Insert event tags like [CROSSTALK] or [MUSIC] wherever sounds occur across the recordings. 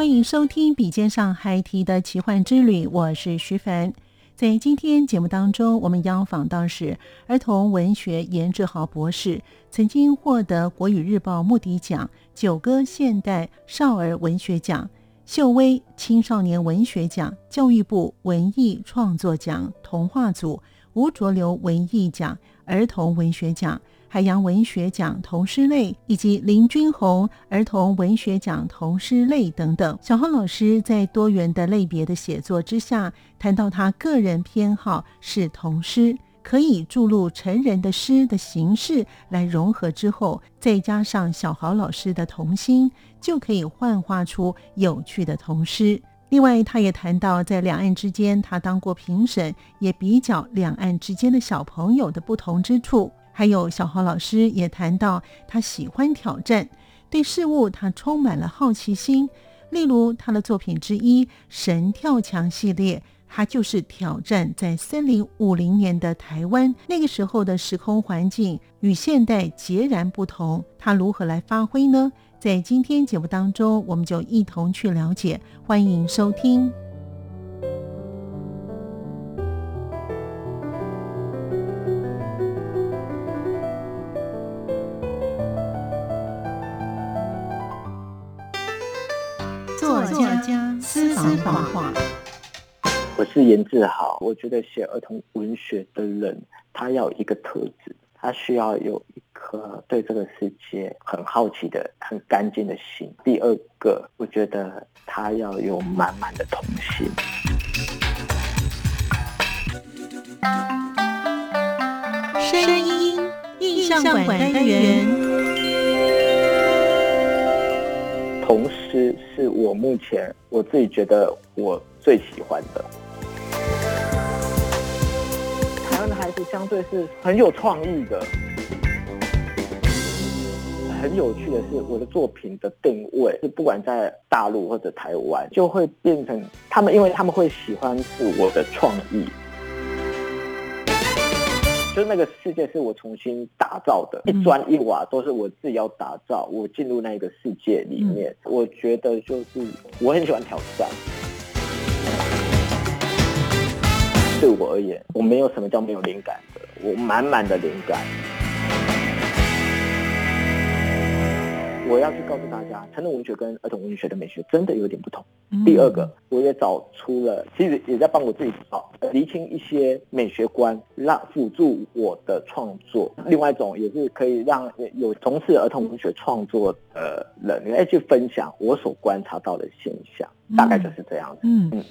欢迎收听《笔尖上海提的奇幻之旅》，我是徐凡。在今天节目当中，我们邀访到是儿童文学严志豪博士，曾经获得国语日报目的奖、九歌现代少儿文学奖、秀威青少年文学奖、教育部文艺创作奖童话组、吴浊流文艺奖儿童文学奖。海洋文学奖童诗类以及林君红儿童文学奖童诗类等等，小豪老师在多元的类别的写作之下，谈到他个人偏好是童诗，可以注入成人的诗的形式来融合之后，再加上小豪老师的童心，就可以幻化出有趣的童诗。另外，他也谈到在两岸之间，他当过评审，也比较两岸之间的小朋友的不同之处。还有小豪老师也谈到，他喜欢挑战，对事物他充满了好奇心。例如他的作品之一《神跳墙》系列，他就是挑战在三零五零年的台湾，那个时候的时空环境与现代截然不同，他如何来发挥呢？在今天节目当中，我们就一同去了解。欢迎收听。是言志好。我觉得写儿童文学的人，他要有一个特质，他需要有一颗对这个世界很好奇的、很干净的心。第二个，我觉得他要有满满的童心。声音印象馆单元。童诗是我目前我自己觉得我最喜欢的。相对是很有创意的，很有趣的是，我的作品的定位是不管在大陆或者台湾，就会变成他们，因为他们会喜欢是我的创意。就那个世界是我重新打造的，一砖一瓦都是我自己要打造。我进入那个世界里面，我觉得就是我很喜欢挑战。对我而言，我没有什么叫没有灵感的，我满满的灵感。我要去告诉大家，成人文学跟儿童文学的美学真的有点不同。第二个，我也找出了，其实也在帮我自己找厘清一些美学观，让辅助我的创作。另外一种也是可以让有从事儿童文学创作的人来去分享我所观察到的现象，大概就是这样子。嗯。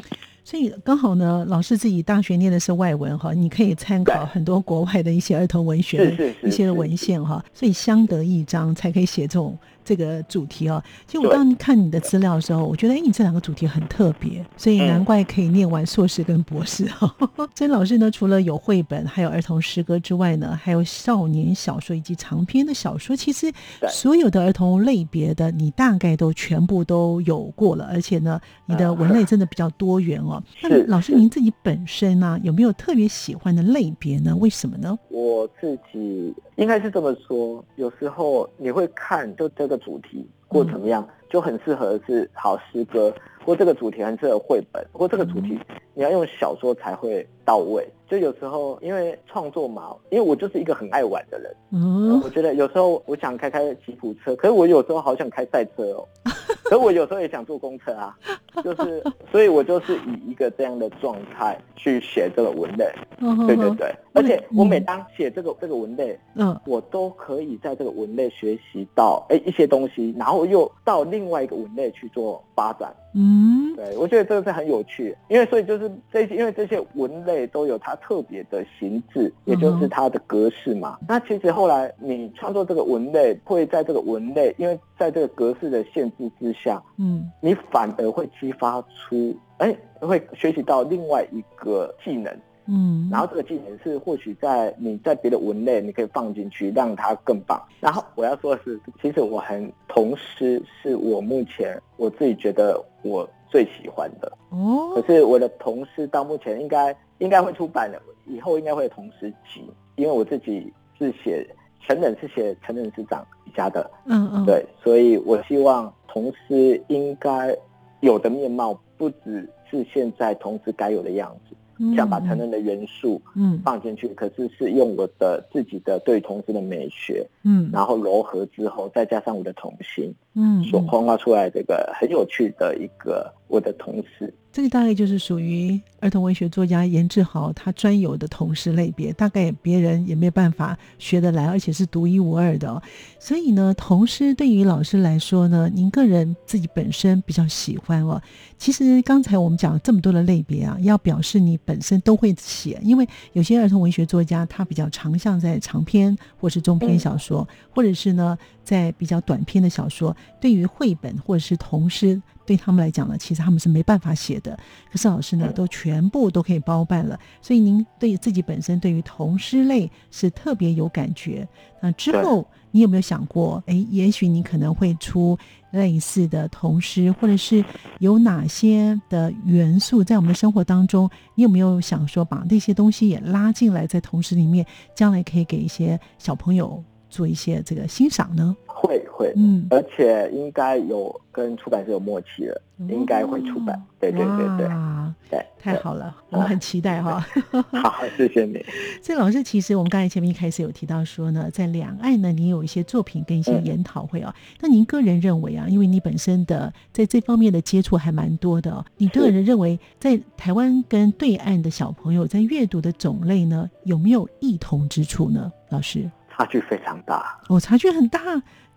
所以刚好呢，老师自己大学念的是外文哈，你可以参考很多国外的一些儿童文学的一些文献哈，所以相得益彰，才可以写这种这个主题哦。其实我刚看你的资料的时候，我觉得哎，你这两个主题很特别，所以难怪可以念完硕士跟博士哈。[LAUGHS] 所以老师呢，除了有绘本，还有儿童诗歌之外呢，还有少年小说以及长篇的小说。其实所有的儿童类别的，你大概都全部都有过了，而且呢，你的文类真的比较多元哦。那老师，您自己本身呢，有没有特别喜欢的类别呢？为什么呢？我自己应该是这么说，有时候你会看，就这个主题或怎么样，就很适合是好诗歌，或这个主题很适合绘本，或这个主题你要用小说才会到位。就有时候因为创作嘛，因为我就是一个很爱玩的人，嗯。我觉得有时候我想开开吉普车，可是我有时候好想开赛车哦，[LAUGHS] 可是我有时候也想坐公车啊，就是，所以我就是以一个这样的状态去写这个文类，嗯对对对，而且我每嗯当写这个这个文类，嗯。我都可以在这个文类学习到哎一些东西，然后又到另外一个文类去做发展。嗯对，我觉得这个是很有趣，因为所以就是这些，因为这些文类都有它特别的形制，也就是它的格式嘛。那其实后来你创作这个文类，会在这个文类，因为在这个格式的限制之下，嗯你反而会激发出，哎，会学习到另外一个技能。嗯，然后这个技能是或许在你在别的文类你可以放进去，让它更棒。然后我要说的是，其实我很童诗是我目前我自己觉得我最喜欢的。哦可是我的童诗到目前应该应该会出版的，以后应该会有童诗集，因为我自己是写成人是写成人师长家的，嗯嗯对，所以我希望童诗应该有的面貌不只是现在童诗该有的样子。想把成人的元素嗯。放进去，可是是用我的自己的对同志的美学，嗯。然后柔合之后，再加上我的童心，嗯所幻化出来这个很有趣的一个我的同事。这个大概就是属于儿童文学作家严志豪他专有的同事类别，大概别人也没有办法学得来，而且是独一无二的、哦。所以呢，童诗对于老师来说呢，您个人自己本身比较喜欢哦。其实刚才我们讲了这么多的类别啊，要表示你本身都会写，因为有些儿童文学作家他比较长项在长篇或是中篇小说，或者是呢在比较短篇的小说，对于绘本或者是童诗。对他们来讲呢，其实他们是没办法写的。可是老师呢，都全部都可以包办了。所以您对自己本身对于童诗类是特别有感觉。那之后你有没有想过，哎，也许你可能会出类似的童诗，或者是有哪些的元素在我们的生活当中？你有没有想说把那些东西也拉进来，在童诗里面，将来可以给一些小朋友做一些这个欣赏呢？会会，嗯，而且应该有跟出版社有默契了，应该会出版。对对对对哇对，太好了，我们很期待哈。[LAUGHS] 好，谢谢你。所以老师，其实我们刚才前面一开始有提到说呢，在两岸呢，你有一些作品跟一些研讨会啊。那您个人认为啊，因为你本身的在这方面的接触还蛮多的哦，你个人认为在台湾跟对岸的小朋友在阅读的种类呢，有没有异同之处呢？老师，差距非常大。哦，差距很大，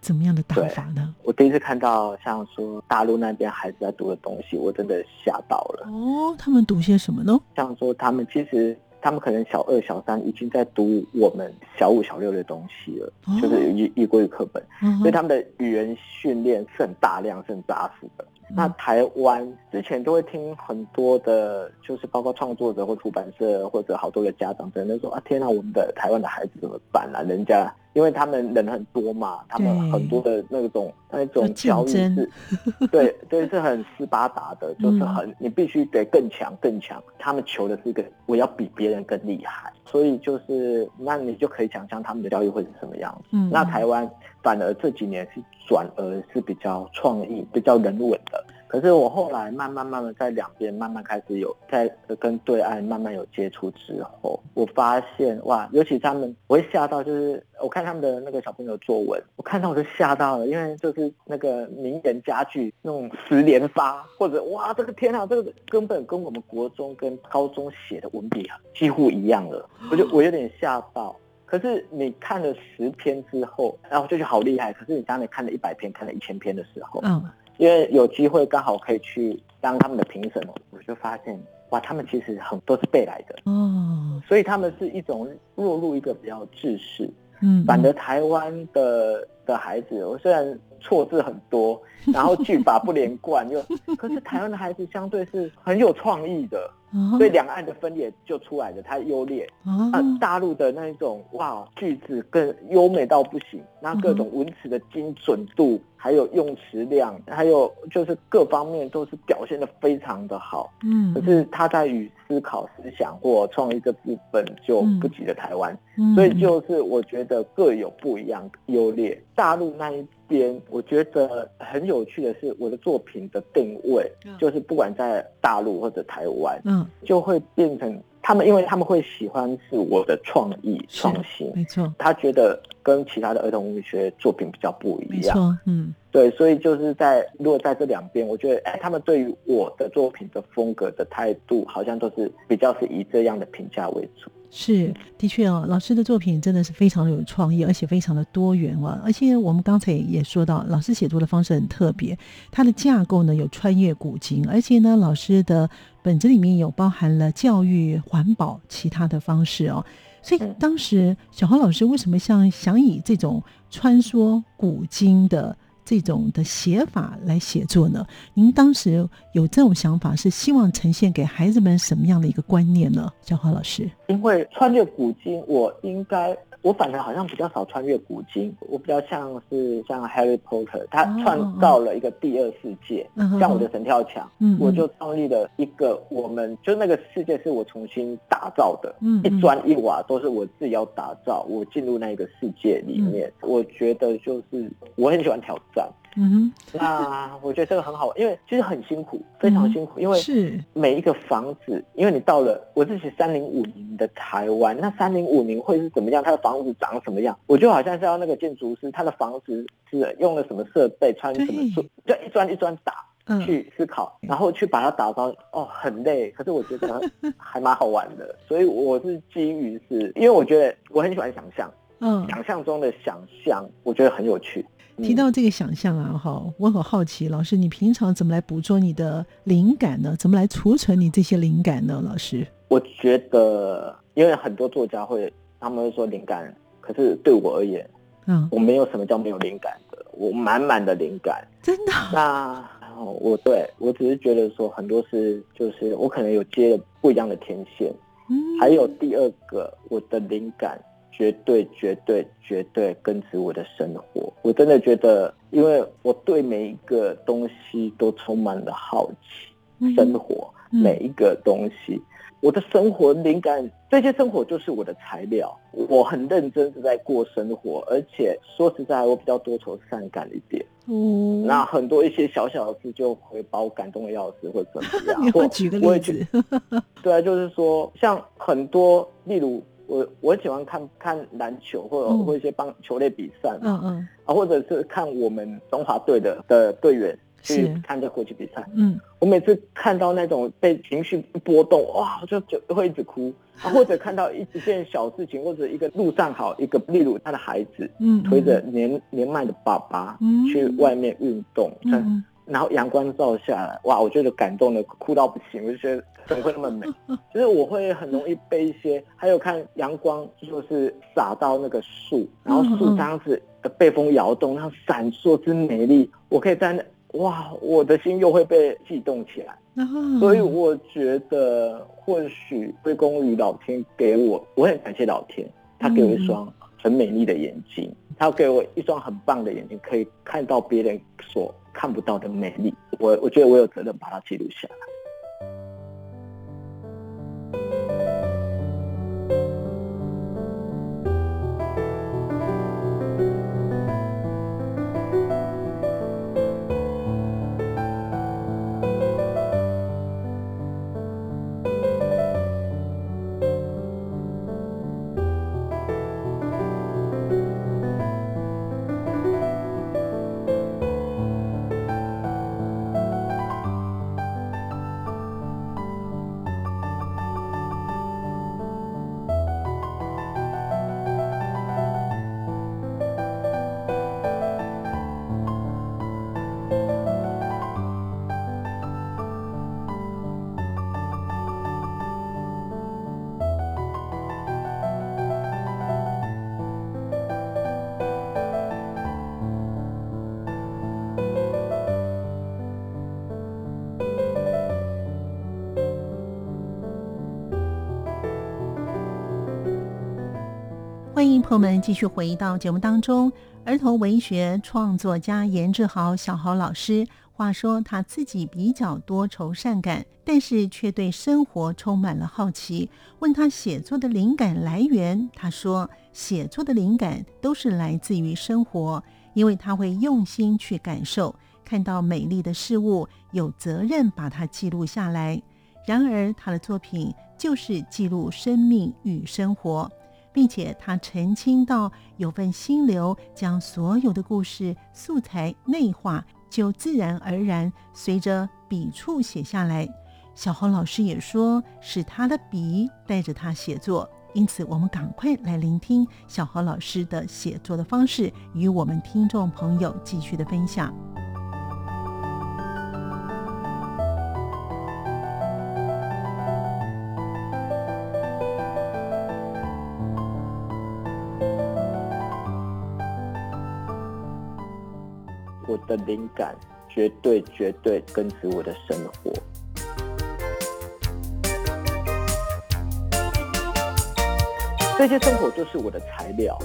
怎么样的打法呢？我第一次看到像说大陆那边孩子在读的东西，我真的吓到了。哦，他们读些什么呢？像说他们其实他们可能小二、小三已经在读我们小五、小六的东西了，哦就是一一国语课本，嗯所以他们的语言训练是很大量、是很扎实的。那台湾之前都会听很多的，就是包括创作者或出版社或者好多的家长在那说啊，天哪，我们的台湾的孩子怎么办啊？人家因为他们人很多嘛，他们很多的那种那要种教育是，[LAUGHS] 对对，是很斯巴达的，就是很你必须得更强更强。他们求的是一个我要比别人更厉害，所以就是那你就可以想象他们的教育会是什么样子。嗯。那台湾反而这几年是转而是比较创意、比较人文的。可是我后来慢慢慢慢在两边慢慢开始有在跟对岸慢慢有接触之后，我发现哇，尤其他们我会吓到，就是我看他们的那个小朋友作文，我看到我就吓到了，因为就是那个名言佳句那种十连发，或者哇这个天啊，这个根本跟我们国中跟高中写的文笔啊几乎一样了，我就我有点吓到。可是你看了十篇之后，然后就觉得好厉害。可是你当你看了一百篇、看了一千篇的时候，嗯因为有机会刚好可以去当他们的评审哦，我就发现哇，他们其实很都是背来的，哦，所以他们是一种落入一个比较制式。嗯，反而台湾的的孩子，我虽然错字很多，[LAUGHS] 然后句法不连贯，又可是台湾的孩子相对是很有创意的，哦。所以两岸的分裂就出来了，它优劣。哦。啊，大陆的那一种哇，句子更优美到不行，那各种文词的精准度，还有用词量，还有就是各方面都是表现的非常的好。嗯，可是他在与思考、思想或创意这部分就不及得台湾，嗯。所以就是我觉得各有不一样的优劣。大陆那一边，我觉得很有趣的是，我的作品的定位嗯。就是不管在大陆或者台湾，嗯。就会变成他们因为他们会喜欢是我的创意创新，没错，他觉得跟其他的儿童文学作品比较不一样，没错，嗯，对，所以就是在如果在这两边，我觉得哎，他们对于我的作品的风格的态度，好像都是比较是以这样的评价为主。是，的确哦，老师的作品真的是非常的有创意，而且非常的多元哦。而且我们刚才也说到，老师写作的方式很特别，它的架构呢有穿越古今，而且呢，老师的本子里面有包含了教育、环保其他的方式哦。所以当时小豪老师为什么像想以这种穿梭古今的？这种的写法来写作呢？您当时有这种想法，是希望呈现给孩子们什么样的一个观念呢？小豪老师，因为穿越古今，我应该。我反而好像比较少穿越古今，我比较像是像 Harry Potter，他创造了一个第二世界，像我的神跳墙，我就创立了一个，我们就那个世界是我重新打造的，一砖一瓦都是我自己要打造，我进入那个世界里面，我觉得就是我很喜欢挑战。嗯，那我觉得这个很好，因为其实很辛苦，非常辛苦，因为是每一个房子，因为你到了我自己三零五零的台湾，那三零五零会是怎么样？它的房子长什么样？我就好像是要那个建筑师，他的房子是用了什么设备，穿什么树，就一砖一砖打去思考，然后去把它打造。哦，很累，可是我觉得还蛮好玩的，[LAUGHS] 所以我是基于是因为我觉得我很喜欢想象，嗯，想象中的想象，我觉得很有趣。提到这个想象啊，哈，我很好奇，老师，你平常怎么来捕捉你的灵感呢？怎么来储存你这些灵感呢？老师，我觉得，因为很多作家会，他们会说灵感，可是对我而言，嗯，我没有什么叫没有灵感的，我满满的灵感，真的。那我对我只是觉得说，很多是就是我可能有接了不一样的天线，嗯，还有第二个，我的灵感。绝对绝对绝对根植我的生活，我真的觉得，因为我对每一个东西都充满了好奇，生活每一个东西，我的生活灵感，这些生活就是我的材料。我很认真是在过生活，而且说实在，我比较多愁善感一点。嗯，那很多一些小小的事就会把我感动的要死，或怎么样？[LAUGHS] 我举个例子，[LAUGHS] 对啊，就是说，像很多，例如。我我喜欢看看篮球，或者或一些棒球类比赛嘛，嗯嗯，啊，或者是看我们中华队的的队员去看这国际比赛，嗯，我每次看到那种被情绪波动，哇，就就会一直哭，啊，[LAUGHS] 或者看到一一件小事情，或者一个路上好一个，例如他的孩子，嗯，推着年年迈的爸爸，嗯，去外面运动，嗯。然后阳光照下来，哇！我觉得感动的哭到不行，我就觉得怎么会那么美？[LAUGHS] 就是我会很容易被一些，还有看阳光，就是洒到那个树，然后树这样子被风摇动，然后闪烁之美丽，我可以在那，哇！我的心又会被悸动起来。所以我觉得，或许归功于老天给我，我很感谢老天，他给我一双很美丽的眼睛，他给我一双很棒的眼睛，可以看到别人所。看不到的美丽，我我觉得我有责任把它记录下来。朋友们继续回到节目当中。儿童文学创作家严志豪小豪老师，话说他自己比较多愁善感，但是却对生活充满了好奇。问他写作的灵感来源，他说写作的灵感都是来自于生活，因为他会用心去感受，看到美丽的事物，有责任把它记录下来。然而，他的作品就是记录生命与生活，并且他澄清到有份心流，将所有的故事素材内化，就自然而然随着笔触写下来。小侯老师也说，是他的笔带着他写作。因此，我们赶快来聆听小何老师的写作的方式，与我们听众朋友继续的分享。我的灵感绝对绝对根植我的生活。这些生活就是我的材料。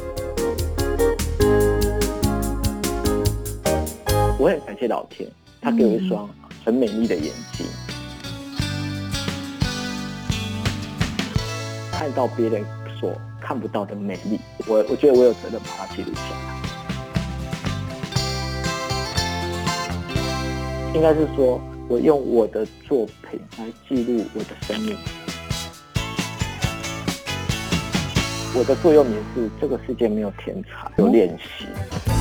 我很感谢老天，他给我一双很美丽的眼睛，看到别人所看不到的美丽。我我觉得我有责任把它记录下来。应该是说，我用我的作品来记录我的生命。我的座右铭是：这个世界没有天才，有练习。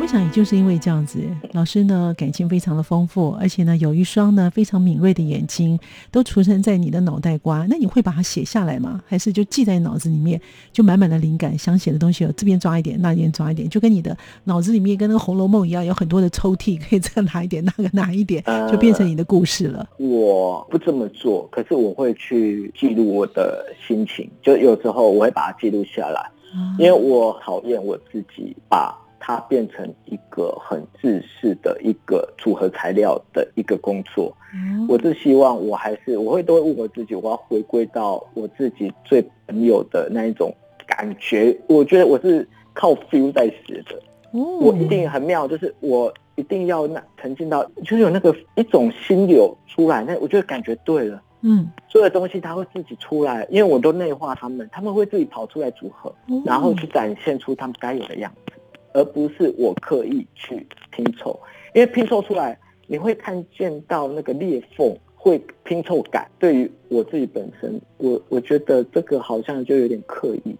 我想也就是因为这样子，老师呢感情非常的丰富，而且呢有一双呢非常敏锐的眼睛，都储存在你的脑袋瓜。那你会把它写下来吗？还是就记在脑子里面，就满满的灵感，想写的东西有这边抓一点，那边抓一点，就跟你的脑子里面跟那个《红楼梦》一样，有很多的抽屉，可以这个拿一点，那个拿一点，就变成你的故事了。我不这么做，可是我会去记录我的心情，就有时候我会把它记录下来，因为我讨厌我自己把。它变成一个很自私的一个组合材料的一个工作，嗯。我是希望我还是我会都会问我自己，我要回归到我自己最朋友的那一种感觉。我觉得我是靠 feel 在写的，我一定很妙，就是我一定要那沉浸到，就是有那个一种心流出来，那我觉得感觉对了，嗯，所有东西它会自己出来，因为我都内化他们，他们会自己跑出来组合，然后去展现出他们该有的样子。而不是我刻意去拼凑，因为拼凑出来你会看见到那个裂缝，会拼凑感。对于我自己本身，我我觉得这个好像就有点刻意。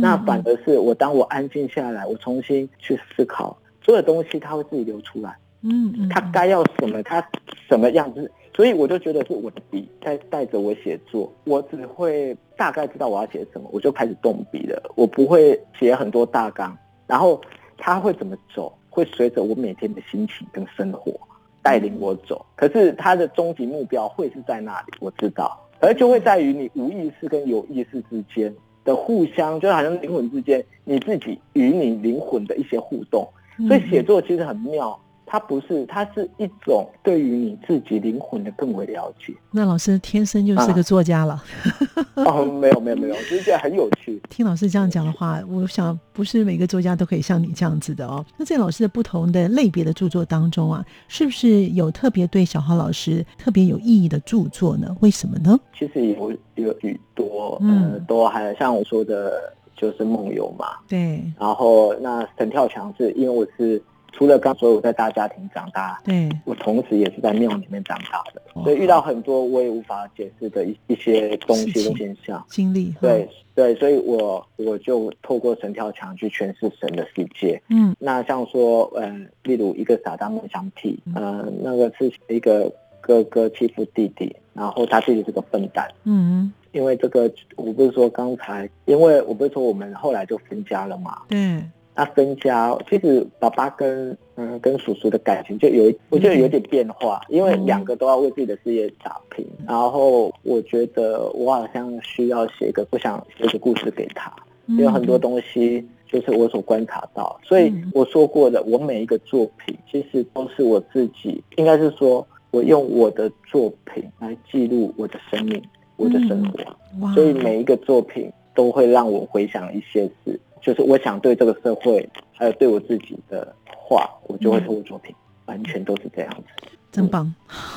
那反而是我当我安静下来，我重新去思考，所有东西它会自己流出来。嗯嗯，它该要什么，它什么样子，所以我就觉得是我的笔在带着我写作，我只会大概知道我要写什么，我就开始动笔了。我不会写很多大纲，然后。他会怎么走？会随着我每天的心情跟生活带领我走。可是他的终极目标会是在那里，我知道。而就会在于你无意识跟有意识之间的互相，就好像灵魂之间，你自己与你灵魂的一些互动。所以写作其实很妙。它不是，它是一种对于你自己灵魂的更为了解。那老师天生就是个作家了。[LAUGHS] 哦，没有没有没有，就是觉得很有趣。听老师这样讲的话，我想不是每个作家都可以像你这样子的哦。那在老师的不同的类别的著作当中啊，是不是有特别对小豪老师特别有意义的著作呢？为什么呢？其实有有许多，嗯，都还像我说的，就是梦游嘛。对。然后那神跳墙是因为我是。除了刚说我在大家庭长大，对我同时也是在庙里面长大的，所以遇到很多我也无法解释的一一些东西跟现象经历。对对，所以我我就透过神跳墙去诠释神的世界。嗯，那像说，呃，例如一个傻大梦想体，呃，那个是一个哥哥欺负弟弟，然后他弟弟是个笨蛋。嗯，因为这个我不是说刚才，因为我不是说我们后来就分家了嘛。对。那分家，其实爸爸跟嗯跟叔叔的感情就有，我觉得有点变化，因为两个都要为自己的事业打拼。然后我觉得我好像需要写一个，不想写的故事给他，有很多东西就是我所观察到。所以我说过的，我每一个作品其实都是我自己，应该是说我用我的作品来记录我的生命，我的生活。所以每一个作品都会让我回想一些事。就是我想对这个社会，还有对我自己的话，我就会透过作品，完全都是这样子。真棒！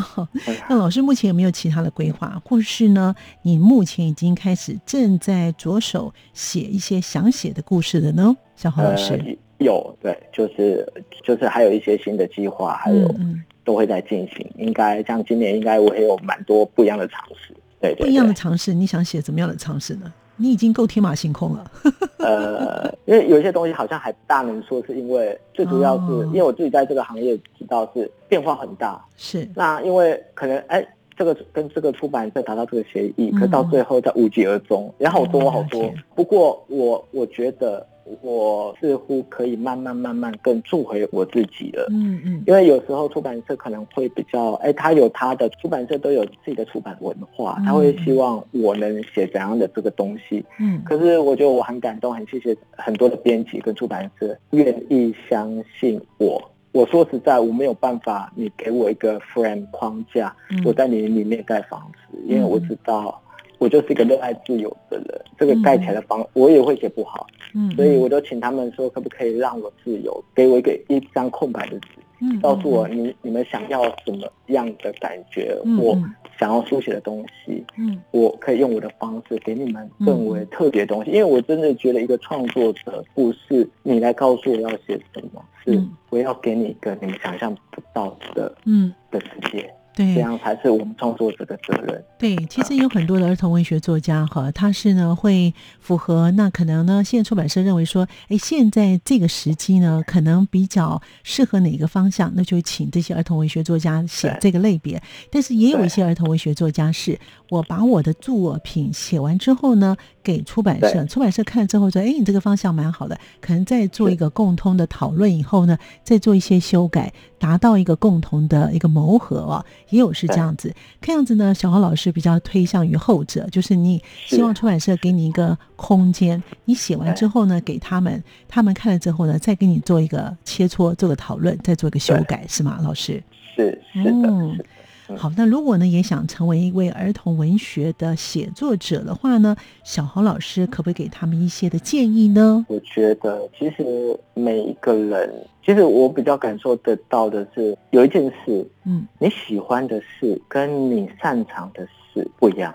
[LAUGHS] 那老师目前有没有其他的规划，或是呢？你目前已经开始正在着手写一些想写的故事的呢？小黄老师有对，就是就是还有一些新的计划，还有都会在进行。应该像今年，应该我也有蛮多不一样的尝试。对，不一样的尝试，你想写怎么样的尝试呢？你已经够天马行空了。呃，因为有些东西好像还不大能说，是因为最主要是因为我自己在这个行业知道是变化很大。是。那因为可能哎，这个跟这个出版社达到这个协议，可到最后在无疾而终，也好多好多。不过我我觉得。我似乎可以慢慢慢慢更做回我自己了，嗯嗯，因为有时候出版社可能会比较，哎，他有他的出版社都有自己的出版文化，他会希望我能写怎样的这个东西，嗯，可是我觉得我很感动，很谢谢很多的编辑跟出版社愿意相信我。我说实在，我没有办法，你给我一个 frame 框架，我在你里面盖房子，因为我知道。我就是一个热爱自由的人，这个盖起来的房我也会写不好，嗯，所以我就请他们说，可不可以让我自由，给我一个一张空白的纸，嗯，告诉我你你们想要什么样的感觉，我想要书写的东西，嗯，我可以用我的方式给你们更为特别的东西，因为我真的觉得一个创作者不是你来告诉我要写什么，是我要给你一个你们想象不到的，嗯，的世界。对，这样才是我们创作者的责任。对，其实有很多的儿童文学作家哈，他是呢会符合那可能呢，现在出版社认为说，哎，现在这个时机呢，可能比较适合哪个方向，那就请这些儿童文学作家写这个类别。但是也有一些儿童文学作家是，我把我的作品写完之后呢，给出版社，出版社看了之后说，哎，你这个方向蛮好的，可能再做一个共通的讨论以后呢，再做一些修改，达到一个共同的一个谋合啊。也有是这样子，看样子呢，小豪老师比较推向于后者，就是你希望出版社给你一个空间，你写完之后呢，给他们，他们看了之后呢，再给你做一个切磋，做个讨论，再做一个修改，是吗，老师？是是的。好，那如果呢也想成为一位儿童文学的写作者的话呢，小豪老师可不可以给他们一些的建议呢？我觉得其实每一个人，其实我比较感受得到的是，有一件事，嗯，你喜欢的事跟你擅长的事不一样。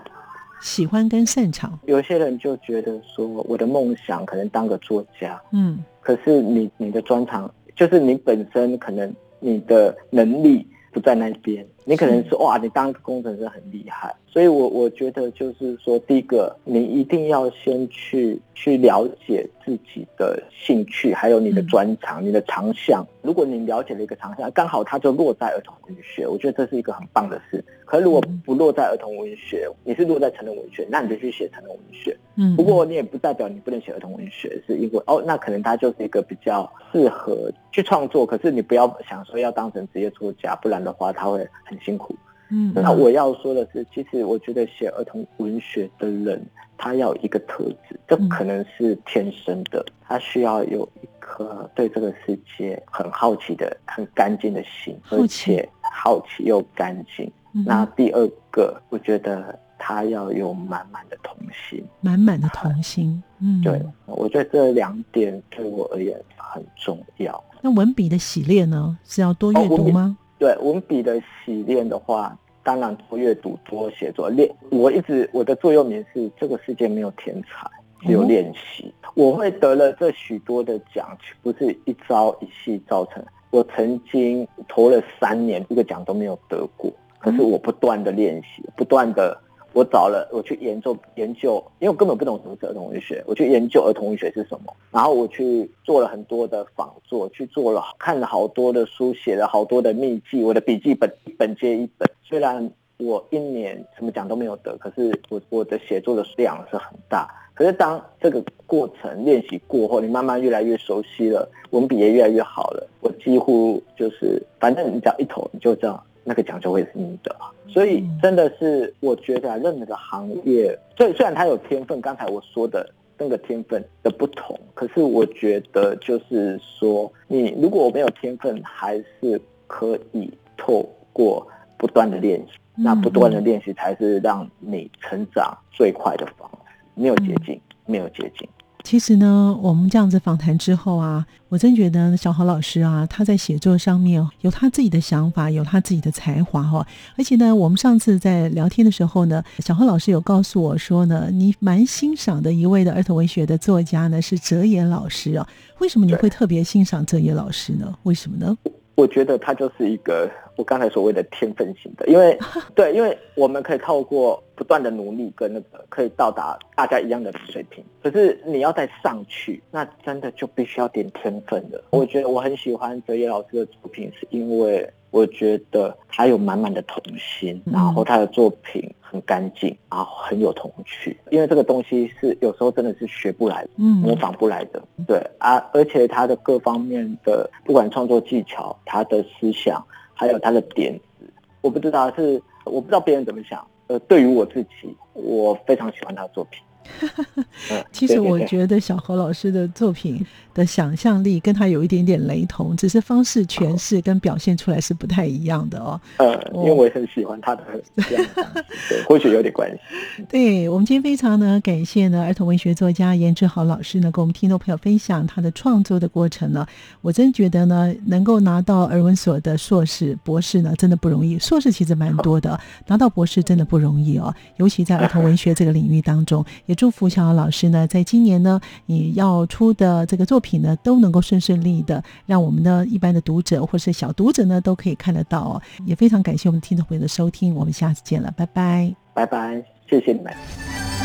喜欢跟擅长，有些人就觉得说，我的梦想可能当个作家，嗯，可是你你的专长就是你本身可能你的能力不在那边。你可能是哇，你当个工程师很厉害，所以我我觉得就是说，第一个，你一定要先去去了解自己的兴趣，还有你的专长、你的长项。如果你了解了一个长项，刚好它就落在儿童文学，我觉得这是一个很棒的事。可如果不落在儿童文学，你是落在成人文学，那你就去写成人文学。嗯，不过你也不代表你不能写儿童文学，是因为哦，那可能它就是一个比较适合去创作。可是你不要想说要当成职业作家，不然的话他会很。辛苦，嗯，那我要说的是，其实我觉得写儿童文学的人，他要有一个特质，这可能是天生的，他需要有一颗对这个世界很好奇的、很干净的心，而且好奇又干净。那第二个，我觉得他要有满满的童心，满满的童心。嗯，对，我觉得这两点对我而言很重要。那文笔的洗练呢，是要多阅读吗？对文笔的洗练的话，当然多阅读、多写作练。我一直我的座右铭是：这个世界没有天才，只有练习。我会得了这许多的奖，不是一朝一夕造成。我曾经投了三年，一个奖都没有得过，可是我不断的练习，不断的。我找了，我去研究研究，因为我根本不懂什么是儿童文学，我去研究儿童文学是什么，然后我去做了很多的仿作，去做了看了好多的书，写了好多的秘籍，我的笔记本一本接一本。虽然我一年什么奖都没有得，可是我我的写作的量是很大。可是当这个过程练习过后，你慢慢越来越熟悉了，文笔也越来越好了，我几乎就是反正你只要一投，你就这样。那个奖就会是你的，所以真的是我觉得任何的行业，虽虽然他有天分，刚才我说的那个天分的不同，可是我觉得就是说，你如果我没有天分，还是可以透过不断的练习，那不断的练习才是让你成长最快的方式，没有捷径，没有捷径。其实呢，我们这样子访谈之后啊，我真觉得小豪老师啊，他在写作上面有他自己的想法，有他自己的才华哈。而且呢，我们上次在聊天的时候呢，小豪老师有告诉我说呢，你蛮欣赏的一位的儿童文学的作家呢是哲野老师啊。为什么你会特别欣赏哲野老师呢？为什么呢？我觉得他就是一个我刚才所谓的天分型的，因为 [LAUGHS] 对，因为我们可以透过不断的努力跟那个可以到达大家一样的水平，可是你要再上去，那真的就必须要点天分的。我觉得我很喜欢哲野老师的作品，是因为。我觉得他有满满的童心，然后他的作品很干净，然后很有童趣。因为这个东西是有时候真的是学不来，模仿不来的。对啊，而且他的各方面的，不管创作技巧、他的思想，还有他的点子，我不知道是我不知道别人怎么想。呃，对于我自己，我非常喜欢他的作品。[LAUGHS] 其实我觉得小何老师的作品的想象力跟他有一点点雷同，只是方式诠释跟表现出来是不太一样的哦。呃，因为我也很喜欢他的这样 [LAUGHS] 对，或许有点关系。对我们今天非常呢感谢呢儿童文学作家严志豪老师呢跟我们听众朋友分享他的创作的过程呢。我真觉得呢能够拿到儿文所的硕士、博士呢真的不容易，硕士其实蛮多的，拿到博士真的不容易哦，尤其在儿童文学这个领域当中也。祝福小姚老师呢，在今年呢，你要出的这个作品呢，都能够顺顺利的，让我们的一般的读者或是小读者呢，都可以看得到哦。也非常感谢我们听众朋友的收听，我们下次见了，拜拜，拜拜，谢谢你们。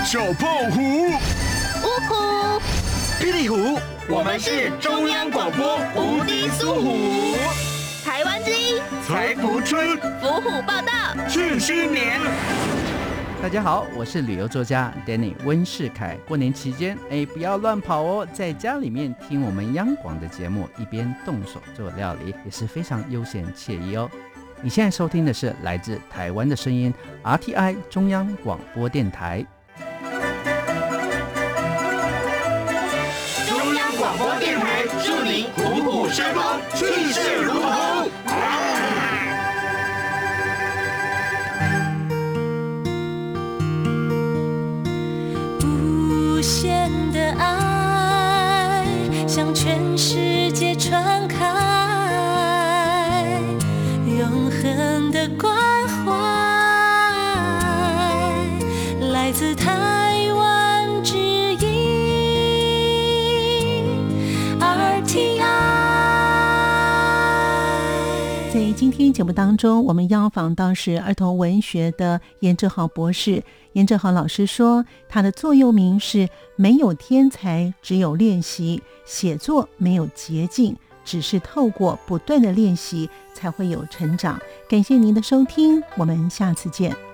小胖虎，呜呼，霹雳虎，我们是中央广播无敌苏虎，台湾之一，财福春，伏虎报道，庆新年。大家好，我是旅游作家 Danny 温世凯。过年期间，哎，不要乱跑哦，在家里面听我们央广的节目，一边动手做料理，也是非常悠闲惬意哦。你现在收听的是来自台湾的声音，RTI 中央广播电台。中央广播电台祝您虎虎生风，气势如节目当中，我们邀访到是儿童文学的严正豪博士。严正豪老师说，他的座右铭是“没有天才，只有练习”。写作没有捷径，只是透过不断的练习才会有成长。感谢您的收听，我们下次见。